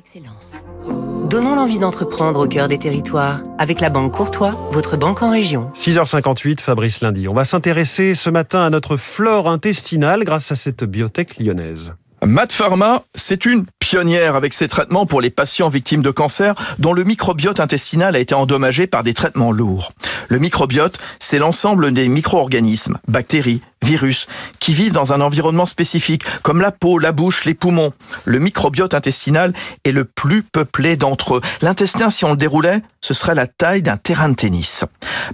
d'excellence. Donnons l'envie d'entreprendre au cœur des territoires avec la Banque Courtois, votre banque en région. 6h58, Fabrice Lundi. On va s'intéresser ce matin à notre flore intestinale grâce à cette biotech lyonnaise. Mat Pharma, c'est une pionnière avec ses traitements pour les patients victimes de cancer dont le microbiote intestinal a été endommagé par des traitements lourds. Le microbiote, c'est l'ensemble des micro-organismes, bactéries, virus, qui vivent dans un environnement spécifique, comme la peau, la bouche, les poumons. Le microbiote intestinal est le plus peuplé d'entre eux. L'intestin, si on le déroulait, ce serait la taille d'un terrain de tennis.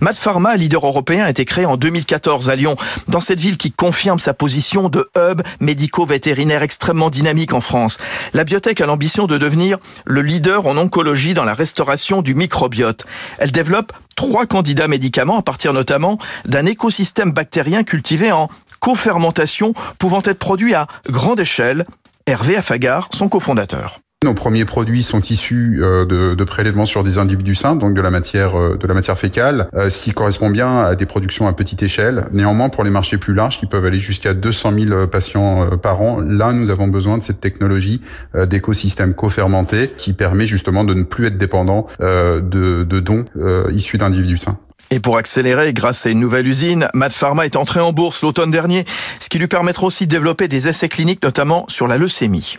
Mad Pharma, leader européen, a été créé en 2014 à Lyon, dans cette ville qui confirme sa position de hub médico-vétérinaire extrêmement dynamique en France. La biotech a l'ambition de devenir le leader en oncologie dans la restauration du microbiote. Elle développe trois candidats médicaments à partir notamment d'un écosystème bactérien cultivé en co-fermentation pouvant être produit à grande échelle. Hervé Afagar, son cofondateur. Nos premiers produits sont issus euh, de, prélèvements sur des individus sains, donc de la matière euh, fécale, euh, ce qui correspond bien à des productions à petite échelle. Néanmoins, pour les marchés plus larges, qui peuvent aller jusqu'à 200 000 patients par an, là, nous avons besoin de cette technologie d'écosystème co-fermenté qui permet justement de ne plus être dépendant de, de dons issus d'individus sains. Et pour accélérer, grâce à une nouvelle usine, Mad Pharma est entré en bourse l'automne dernier, ce qui lui permettra aussi de développer des essais cliniques, notamment sur la leucémie.